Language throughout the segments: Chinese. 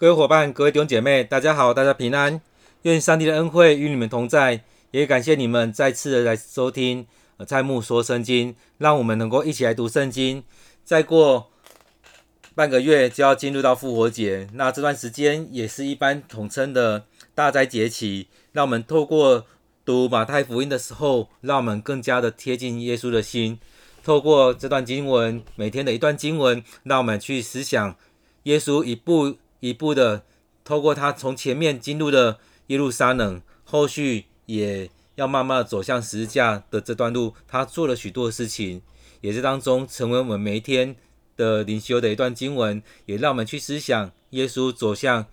各位伙伴、各位弟兄姐妹，大家好，大家平安。愿上帝的恩惠与你们同在，也感谢你们再次的来收听蔡牧说圣经，让我们能够一起来读圣经。再过半个月就要进入到复活节，那这段时间也是一般统称的大灾节期。让我们透过读马太福音的时候，让我们更加的贴近耶稣的心。透过这段经文，每天的一段经文，让我们去思想耶稣一步一步的，透过他从前面进入的耶路撒冷，后续也要慢慢的走向十字架的这段路，他做了许多事情，也是当中成为我们每一天的灵修的一段经文，也让我们去思想耶稣走向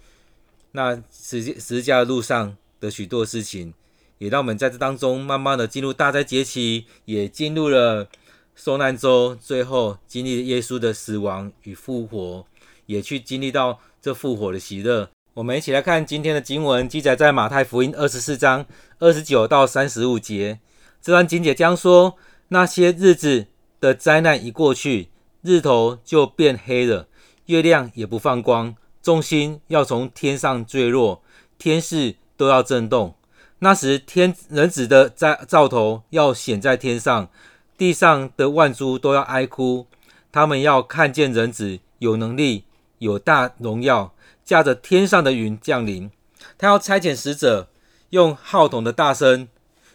那十十字架的路上的许多事情，也让我们在这当中慢慢的进入大斋节期，也进入了受难周，最后经历耶稣的死亡与复活。也去经历到这复活的喜乐。我们一起来看今天的经文，记载在马太福音二十四章二十九到三十五节。这段经节将说：那些日子的灾难一过去，日头就变黑了，月亮也不放光，众星要从天上坠落，天势都要震动。那时天人子的在兆头要显在天上，地上的万株都要哀哭，他们要看见人子有能力。有大荣耀，驾着天上的云降临。他要差遣使者，用号筒的大声，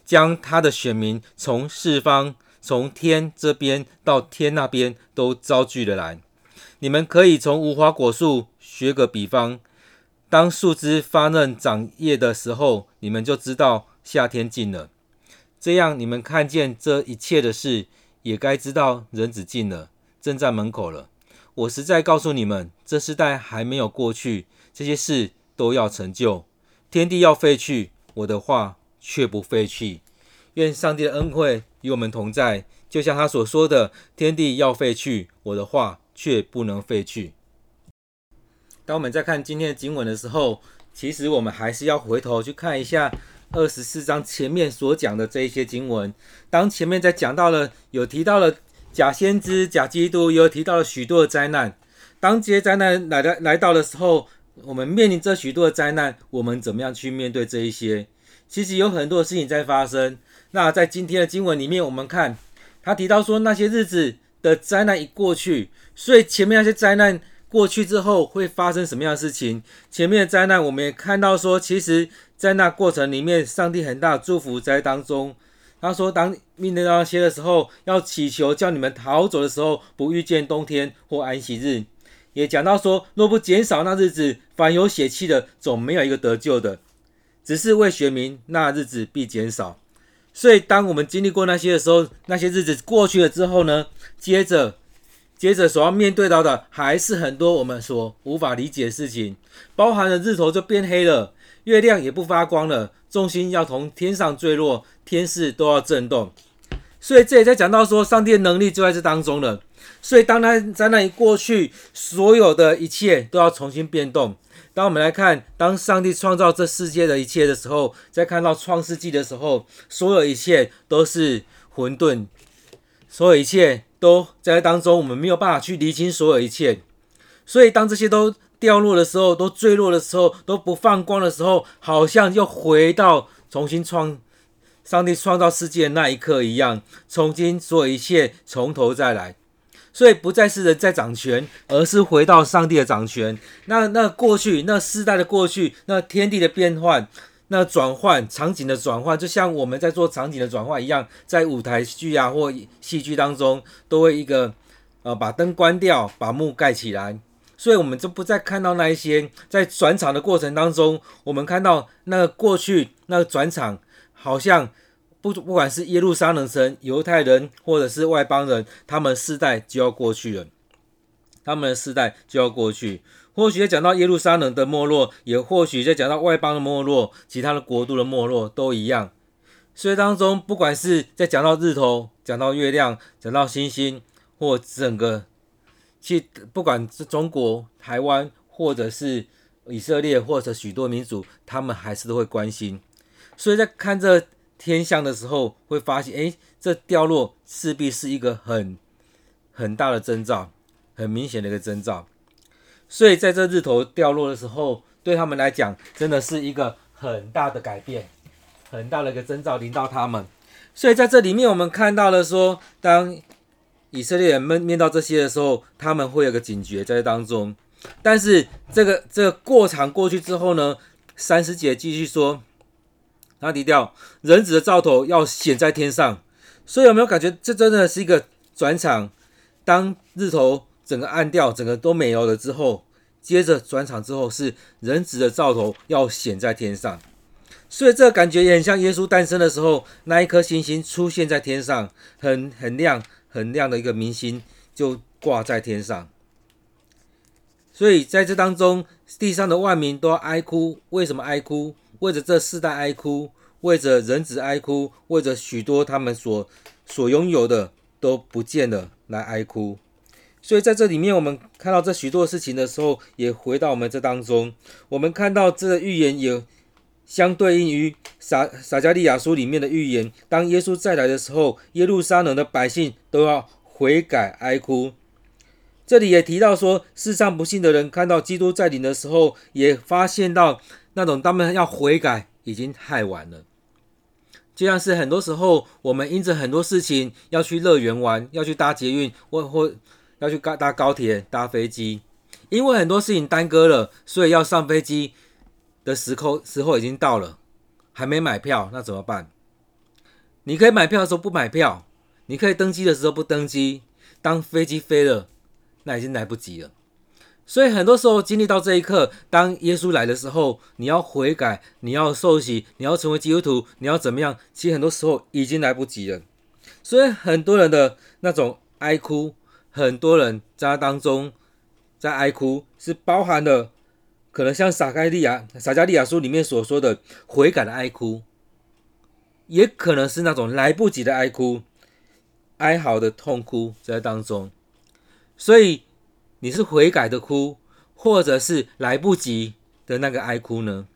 将他的选民从四方、从天这边到天那边都招聚了来。你们可以从无花果树学个比方，当树枝发嫩长叶的时候，你们就知道夏天近了。这样，你们看见这一切的事，也该知道人子近了，正在门口了。我实在告诉你们，这世代还没有过去，这些事都要成就。天地要废去，我的话却不废去。愿上帝的恩惠与我们同在，就像他所说的：“天地要废去，我的话却不能废去。”当我们在看今天的经文的时候，其实我们还是要回头去看一下二十四章前面所讲的这一些经文。当前面在讲到了，有提到了。假先知、假基督，又提到了许多的灾难。当这些灾难来的来到的时候，我们面临着许多的灾难，我们怎么样去面对这一些？其实有很多的事情在发生。那在今天的经文里面，我们看他提到说，那些日子的灾难一过去，所以前面那些灾难过去之后会发生什么样的事情？前面的灾难，我们也看到说，其实在那过程里面，上帝很大的祝福在当中。他说：“当面对那些的时候，要祈求叫你们逃走的时候，不遇见冬天或安息日。”也讲到说：“若不减少那日子，凡有血气的，总没有一个得救的。只是为选民，那日子必减少。”所以，当我们经历过那些的时候，那些日子过去了之后呢，接着，接着所要面对到的，还是很多我们所无法理解的事情，包含了日头就变黑了。月亮也不发光了，重心要从天上坠落，天势都要震动。所以这也在讲到说，上帝的能力就在这当中了。所以当他在那里过去，所有的一切都要重新变动。当我们来看，当上帝创造这世界的一切的时候，在看到创世纪的时候，所有一切都是混沌，所有一切都在当中，我们没有办法去厘清所有一切。所以当这些都掉落的时候，都坠落的时候，都不放光的时候，好像又回到重新创上帝创造世界的那一刻一样，重新所有一切从头再来。所以不再是人在掌权，而是回到上帝的掌权。那那过去，那世代的过去，那天地的变换，那转换场景的转换，就像我们在做场景的转换一样，在舞台剧啊或戏剧当中，都会一个呃把灯关掉，把幕盖起来。所以，我们就不再看到那一些在转场的过程当中，我们看到那个过去那个转场，好像不不管是耶路撒冷城、犹太人或者是外邦人，他们世代就要过去了，他们的世代就要过去。或许在讲到耶路撒冷的没落，也或许在讲到外邦的没落，其他的国度的没落都一样。所以当中，不管是在讲到日头、讲到月亮、讲到星星，或整个。其实不管是中国、台湾，或者是以色列，或者许多民族，他们还是都会关心。所以在看这天象的时候，会发现，哎，这掉落势必是一个很很大的征兆，很明显的一个征兆。所以在这日头掉落的时候，对他们来讲，真的是一个很大的改变，很大的一个征兆临到他们。所以在这里面，我们看到了说，当以色列人们面到这些的时候，他们会有个警觉在当中。但是这个这个过场过去之后呢，三十节继续说，他提调人子的兆头要显在天上。所以有没有感觉这真的是一个转场？当日头。整个暗掉，整个都没有了之后，接着转场之后是人子的兆头要显在天上，所以这个感觉也很像耶稣诞生的时候，那一颗星星出现在天上，很很亮很亮的一个明星就挂在天上。所以在这当中，地上的万民都要哀哭，为什么哀哭？为着这世代哀哭，为着人子哀哭，为着许多他们所所拥有的都不见了来哀哭。所以在这里面，我们看到这许多事情的时候，也回到我们这当中。我们看到这个预言也相对应于撒撒迦利亚书里面的预言。当耶稣再来的时候，耶路撒冷的百姓都要悔改哀哭。这里也提到说，世上不信的人看到基督再临的时候，也发现到那种他们要悔改已经太晚了。就像是很多时候，我们因着很多事情要去乐园玩，要去搭捷运，或或。要去搭搭高铁、搭飞机，因为很多事情耽搁了，所以要上飞机的时候时候已经到了，还没买票，那怎么办？你可以买票的时候不买票，你可以登机的时候不登机，当飞机飞了，那已经来不及了。所以很多时候经历到这一刻，当耶稣来的时候，你要悔改，你要受洗，你要成为基督徒，你要怎么样？其实很多时候已经来不及了。所以很多人的那种哀哭。很多人在当中在哀哭，是包含了可能像撒迦利亚撒迦利亚书里面所说的悔改的哀哭，也可能是那种来不及的哀哭，哀嚎的痛哭在当中。所以你是悔改的哭，或者是来不及的那个哀哭呢？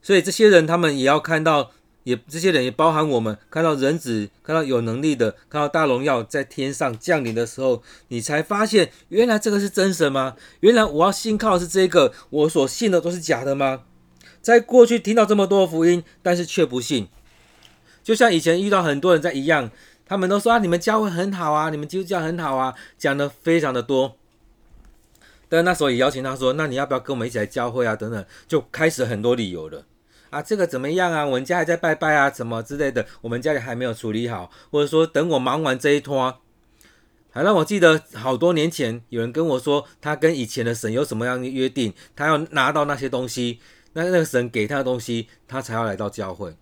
所以这些人他们也要看到。也这些人也包含我们，看到人子，看到有能力的，看到大荣耀在天上降临的时候，你才发现原来这个是真神吗？原来我要信靠的是这个，我所信的都是假的吗？在过去听到这么多福音，但是却不信，就像以前遇到很多人在一样，他们都说啊，你们教会很好啊，你们基督教很好啊，讲的非常的多。但那时候也邀请他说，那你要不要跟我们一起来教会啊？等等，就开始很多理由了。啊，这个怎么样啊？我们家还在拜拜啊，什么之类的，我们家里还没有处理好，或者说等我忙完这一摊，还让我记得好多年前有人跟我说，他跟以前的神有什么样的约定，他要拿到那些东西，那那个神给他的东西，他才要来到教会。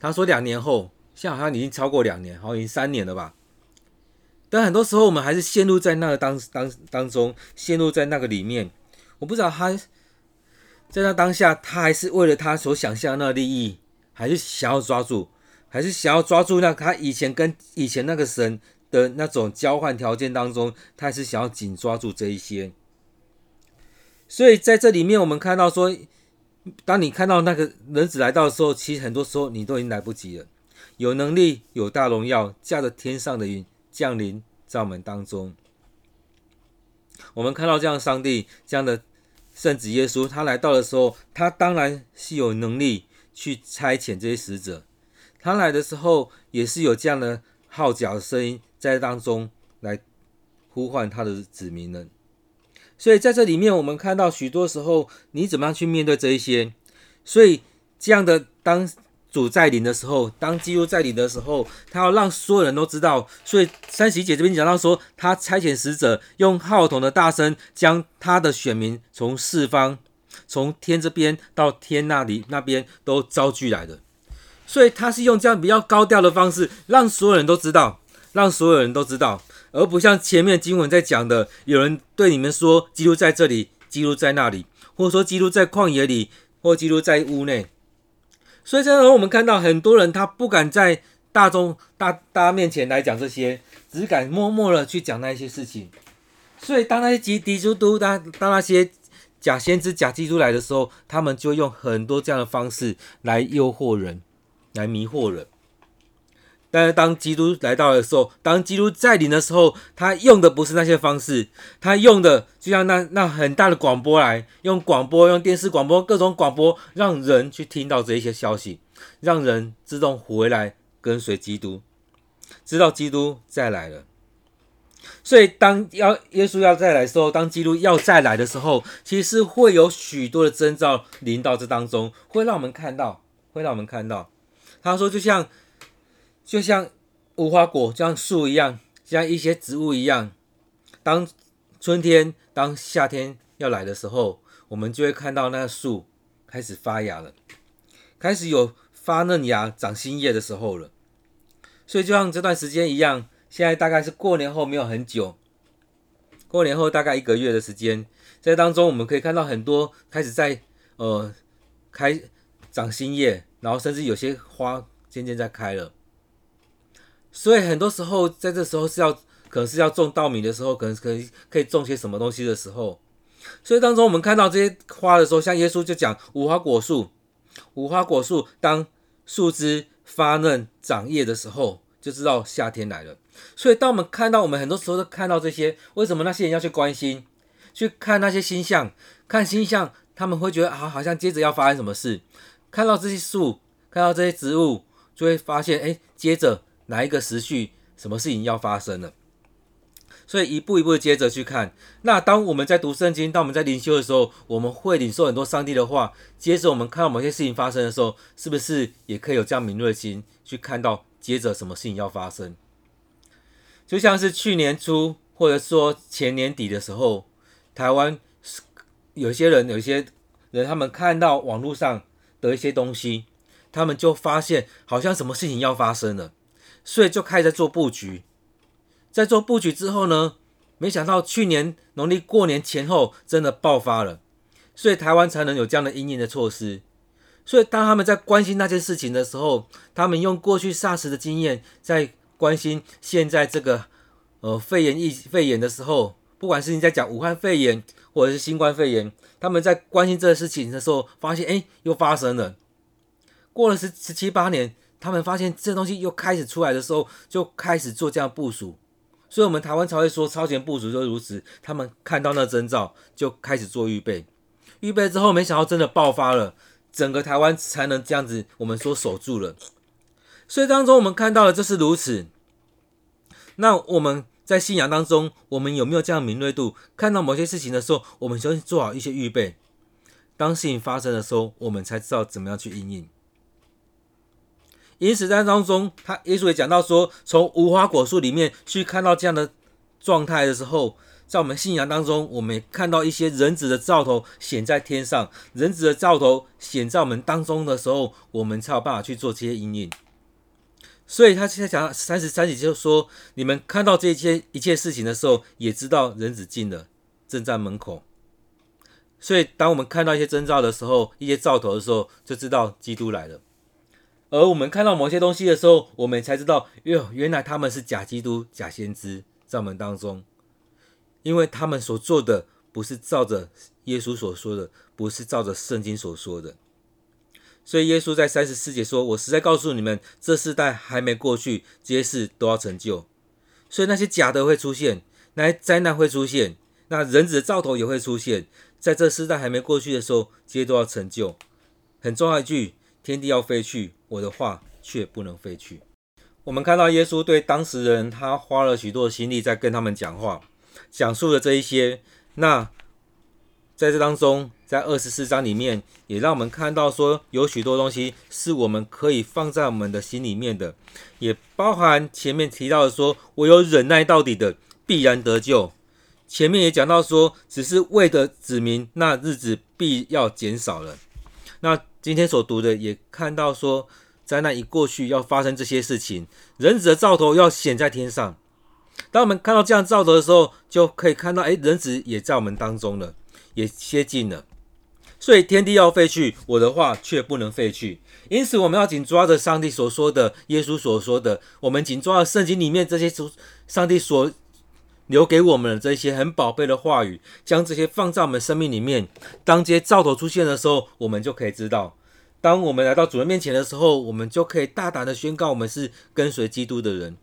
他说两年后，现在好像已经超过两年，好像已经三年了吧。但很多时候我们还是陷入在那个当当当中，陷入在那个里面，我不知道他。在那当下，他还是为了他所想象的那个利益，还是想要抓住，还是想要抓住那他以前跟以前那个神的那种交换条件当中，他还是想要紧抓住这一些。所以在这里面，我们看到说，当你看到那个人子来到的时候，其实很多时候你都已经来不及了。有能力、有大荣耀，驾着天上的云降临在我们当中。我们看到这样上帝这样的。圣子耶稣他来到的时候，他当然是有能力去差遣这些使者。他来的时候，也是有这样的号角的声音在当中来呼唤他的子民们。所以在这里面，我们看到许多时候，你怎么样去面对这一些？所以这样的当。主在临的时候，当基督在临的时候，他要让所有人都知道。所以三喜姐这边讲到说，他差遣使者用号筒的大声，将他的选民从四方、从天这边到天那里那边都招聚来的。所以他是用这样比较高调的方式，让所有人都知道，让所有人都知道，而不像前面经文在讲的，有人对你们说基督在这里，基督在那里，或者说基督在旷野里，或基督在屋内。所以，这时候我们看到很多人，他不敢在大众大大家面前来讲这些，只敢默默的去讲那些事情。所以，当那些敌敌基督当当那些假先知、假基督来的时候，他们就用很多这样的方式来诱惑人，来迷惑人。但是当基督来到的时候，当基督再临的时候，他用的不是那些方式，他用的就像那那很大的广播来，用广播、用电视广播、各种广播，让人去听到这一些消息，让人自动回来跟随基督，知道基督再来了。所以当要耶稣要再来的时候，当基督要再来的时候，其实会有许多的征兆临到这当中，会让我们看到，会让我们看到。他说，就像。就像无花果，像树一样，像一些植物一样。当春天、当夏天要来的时候，我们就会看到那树开始发芽了，开始有发嫩芽、长新叶的时候了。所以，就像这段时间一样，现在大概是过年后没有很久，过年后大概一个月的时间，在当中我们可以看到很多开始在呃开长新叶，然后甚至有些花渐渐在开了。所以很多时候，在这时候是要，可能是要种稻米的时候，可能可以可以种些什么东西的时候。所以当中我们看到这些花的时候，像耶稣就讲无花果树，无花果树当树枝发嫩长叶的时候，就知道夏天来了。所以当我们看到，我们很多时候都看到这些，为什么那些人要去关心，去看那些星象，看星象，他们会觉得啊，好像接着要发生什么事。看到这些树，看到这些植物，就会发现，哎，接着。哪一个时序，什么事情要发生了？所以一步一步接着去看。那当我们在读圣经，当我们在灵修的时候，我们会领受很多上帝的话。接着我们看到某些事情发生的时候，是不是也可以有这样敏锐的心去看到接着什么事情要发生？就像是去年初，或者说前年底的时候，台湾有些人，有些人，他们看到网络上的一些东西，他们就发现好像什么事情要发生了。所以就开始在做布局，在做布局之后呢，没想到去年农历过年前后真的爆发了，所以台湾才能有这样的应应的措施。所以当他们在关心那件事情的时候，他们用过去 SARS 的经验在关心现在这个呃肺炎疫肺炎的时候，不管是你在讲武汉肺炎或者是新冠肺炎，他们在关心这个事情的时候，发现哎又发生了，过了十十七八年。他们发现这东西又开始出来的时候，就开始做这样部署，所以我们台湾才会说超前部署就如此。他们看到那征兆，就开始做预备，预备之后没想到真的爆发了，整个台湾才能这样子，我们说守住了。所以当中我们看到的就是如此。那我们在信仰当中，我们有没有这样敏锐度？看到某些事情的时候，我们就做好一些预备。当事情发生的时候，我们才知道怎么样去应应。因此，在当中，他耶稣也讲到说，从无花果树里面去看到这样的状态的时候，在我们信仰当中，我们也看到一些人子的兆头显在天上，人子的兆头显在我们当中的时候，我们才有办法去做这些因应。所以，他现在讲三十三节就说：你们看到这些一切事情的时候，也知道人子近了，正在门口。所以，当我们看到一些征兆的时候，一些兆头的时候，就知道基督来了。而我们看到某些东西的时候，我们才知道，哟，原来他们是假基督、假先知在我们当中，因为他们所做的不是照着耶稣所说的，不是照着圣经所说的。所以耶稣在三十四节说：“我实在告诉你们，这世代还没过去，这些事都要成就。所以那些假的会出现，那些灾难会出现，那人子的兆头也会出现，在这世代还没过去的时候，这些都要成就。很重要一句。”天地要废去，我的话却不能废去。我们看到耶稣对当时人，他花了许多的心力在跟他们讲话，讲述了这一些。那在这当中，在二十四章里面，也让我们看到说，有许多东西是我们可以放在我们的心里面的，也包含前面提到的说，我有忍耐到底的，必然得救。前面也讲到说，只是为的子民，那日子必要减少了。那今天所读的也看到说，灾难一过去，要发生这些事情，人子的兆头要显在天上。当我们看到这样兆头的时候，就可以看到，哎，人子也在我们当中了，也接近了。所以天地要废去，我的话却不能废去。因此，我们要紧抓着上帝所说的，耶稣所说的，我们紧抓着圣经里面这些主上帝所。留给我们的这些很宝贝的话语，将这些放在我们生命里面。当这些兆头出现的时候，我们就可以知道，当我们来到主人面前的时候，我们就可以大胆的宣告我们是跟随基督的人。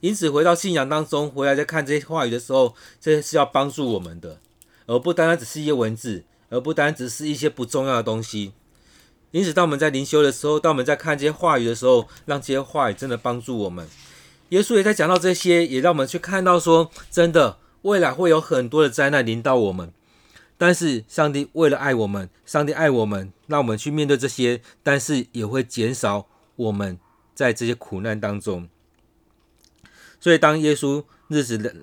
因此，回到信仰当中，回来再看这些话语的时候，这些是要帮助我们的，而不单单只是一些文字，而不单只是一些不重要的东西。因此，当我们在灵修的时候，当我们在看这些话语的时候，让这些话语真的帮助我们。耶稣也在讲到这些，也让我们去看到说，真的未来会有很多的灾难临到我们。但是，上帝为了爱我们，上帝爱我们，让我们去面对这些，但是也会减少我们在这些苦难当中。所以，当耶稣日子的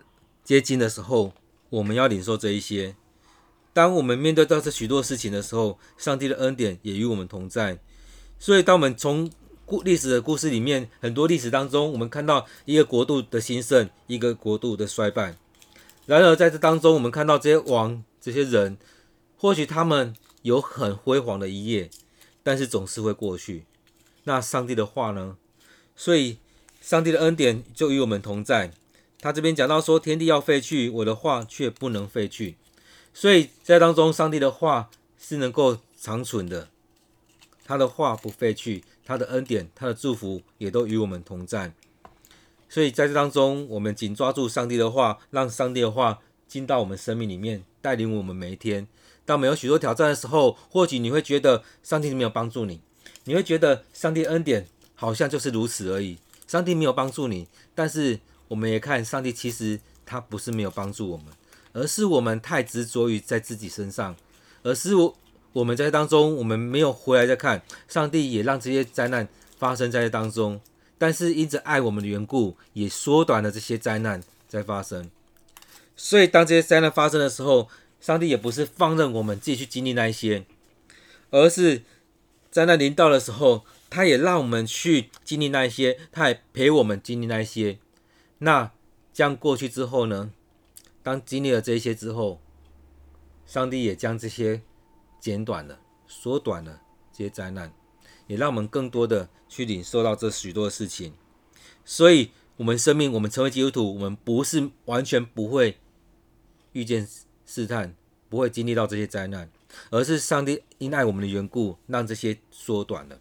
接近的时候，我们要领受这一些。当我们面对到这许多事情的时候，上帝的恩典也与我们同在。所以，当我们从故历史的故事里面，很多历史当中，我们看到一个国度的兴盛，一个国度的衰败。然而，在这当中，我们看到这些王、这些人，或许他们有很辉煌的一页，但是总是会过去。那上帝的话呢？所以，上帝的恩典就与我们同在。他这边讲到说，天地要废去，我的话却不能废去。所以在当中，上帝的话是能够长存的，他的话不废去，他的恩典、他的祝福也都与我们同在。所以在这当中，我们紧抓住上帝的话，让上帝的话进到我们生命里面，带领我们每一天。当我们有许多挑战的时候，或许你会觉得上帝没有帮助你，你会觉得上帝恩典好像就是如此而已，上帝没有帮助你。但是我们也看上帝，其实他不是没有帮助我们。而是我们太执着于在自己身上，而是我我们在当中，我们没有回来再看，上帝也让这些灾难发生在当中，但是因着爱我们的缘故，也缩短了这些灾难在发生。所以当这些灾难发生的时候，上帝也不是放任我们自己去经历那一些，而是灾难临到的时候，他也让我们去经历那一些，他也陪我们经历那一些。那这样过去之后呢？当经历了这些之后，上帝也将这些减短了、缩短了这些灾难，也让我们更多的去领受到这许多的事情。所以，我们生命，我们成为基督徒，我们不是完全不会遇见试探，不会经历到这些灾难，而是上帝因爱我们的缘故，让这些缩短了。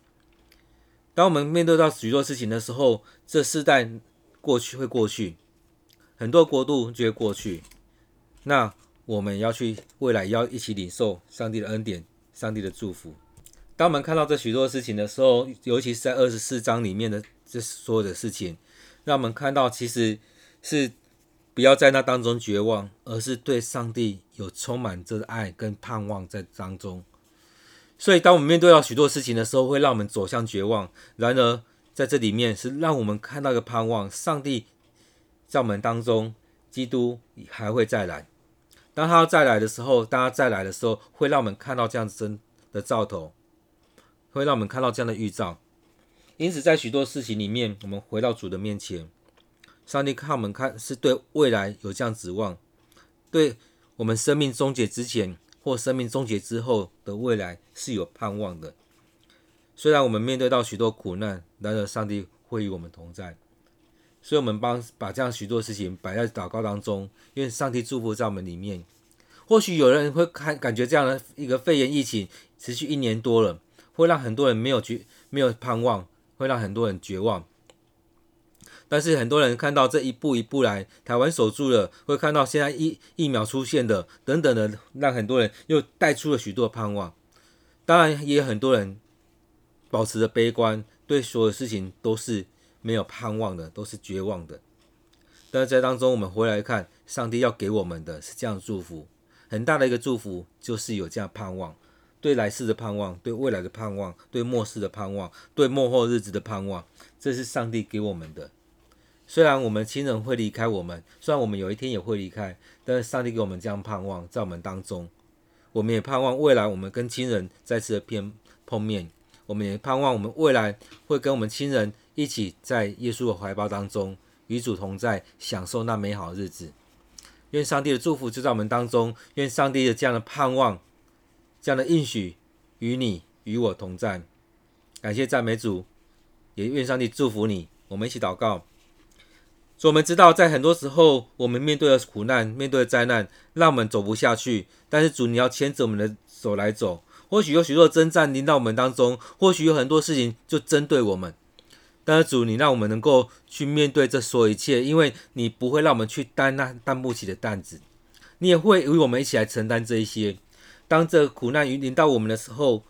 当我们面对到许多事情的时候，这世代过去会过去。很多国度就会过去，那我们要去未来要一起领受上帝的恩典、上帝的祝福。当我们看到这许多事情的时候，尤其是在二十四章里面的这所有的事情，让我们看到其实是不要在那当中绝望，而是对上帝有充满着爱跟盼望在当中。所以，当我们面对到许多事情的时候，会让我们走向绝望。然而，在这里面是让我们看到一个盼望，上帝。在我们当中，基督还会再来。当他要再来的时候，当他再来的时候，会让我们看到这样子真的兆头，会让我们看到这样的预兆。因此，在许多事情里面，我们回到主的面前，上帝看我们看是对未来有这样指望，对我们生命终结之前或生命终结之后的未来是有盼望的。虽然我们面对到许多苦难，然而上帝会与我们同在。所以，我们帮把这样许多事情摆在祷告当中，愿上帝祝福在我们里面。或许有人会看感觉这样的一个肺炎疫情持续一年多了，会让很多人没有绝没有盼望，会让很多人绝望。但是很多人看到这一步一步来，台湾守住了，会看到现在疫疫苗出现的等等的，让很多人又带出了许多盼望。当然，也有很多人保持着悲观，对所有事情都是。没有盼望的都是绝望的，但是在当中，我们回来看，上帝要给我们的是这样祝福，很大的一个祝福，就是有这样盼望，对来世的盼望，对未来的盼望，对末世的盼望，对末后日子的盼望，这是上帝给我们的。虽然我们亲人会离开我们，虽然我们有一天也会离开，但是上帝给我们这样盼望，在我们当中，我们也盼望未来我们跟亲人再次的碰碰面，我们也盼望我们未来会跟我们亲人。一起在耶稣的怀抱当中与主同在，享受那美好的日子。愿上帝的祝福就在我们当中，愿上帝的这样的盼望、这样的应许与你与我同在。感谢赞美主，也愿上帝祝福你。我们一起祷告。主，我们知道在很多时候，我们面对的苦难、面对的灾难，让我们走不下去。但是主，你要牵着我们的手来走。或许有许多征战临到我们当中，或许有很多事情就针对我们。但是主，你让我们能够去面对这所有一切，因为你不会让我们去担那担不起的担子，你也会与我们一起来承担这一些。当这苦难临到我们的时候，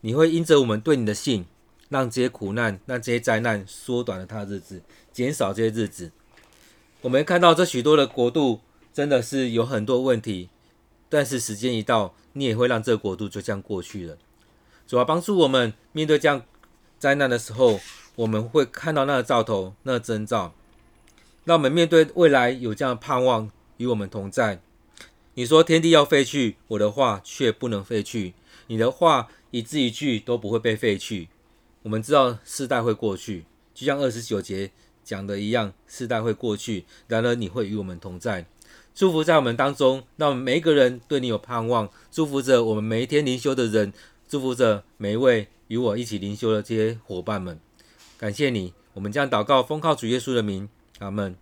你会因着我们对你的信，让这些苦难、让这些灾难缩短了他的日子，减少这些日子。我们看到这许多的国度真的是有很多问题，但是时间一到，你也会让这个国度就这样过去了。主要帮助我们面对这样灾难的时候，我们会看到那个兆头、那个征兆，让我们面对未来有这样的盼望与我们同在。你说天地要废去，我的话却不能废去。你的话一字一句都不会被废去。我们知道世代会过去，就像二十九节。讲的一样，世代会过去，然而你会与我们同在，祝福在我们当中，让我们每一个人对你有盼望，祝福着我们每一天灵修的人，祝福着每一位与我一起灵修的这些伙伴们。感谢你，我们将祷告，奉靠主耶稣的名，阿门。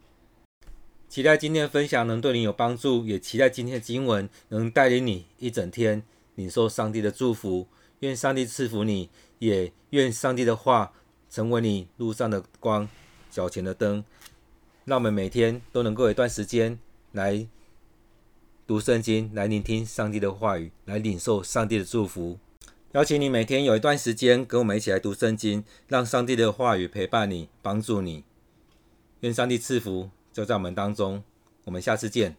期待今天的分享能对你有帮助，也期待今天的经文能带领你一整天领受上帝的祝福。愿上帝赐福你，也愿上帝的话成为你路上的光。脚前的灯，让我们每天都能够有一段时间来读圣经，来聆听上帝的话语，来领受上帝的祝福。邀请你每天有一段时间跟我们一起来读圣经，让上帝的话语陪伴你，帮助你。愿上帝赐福就在我们当中。我们下次见。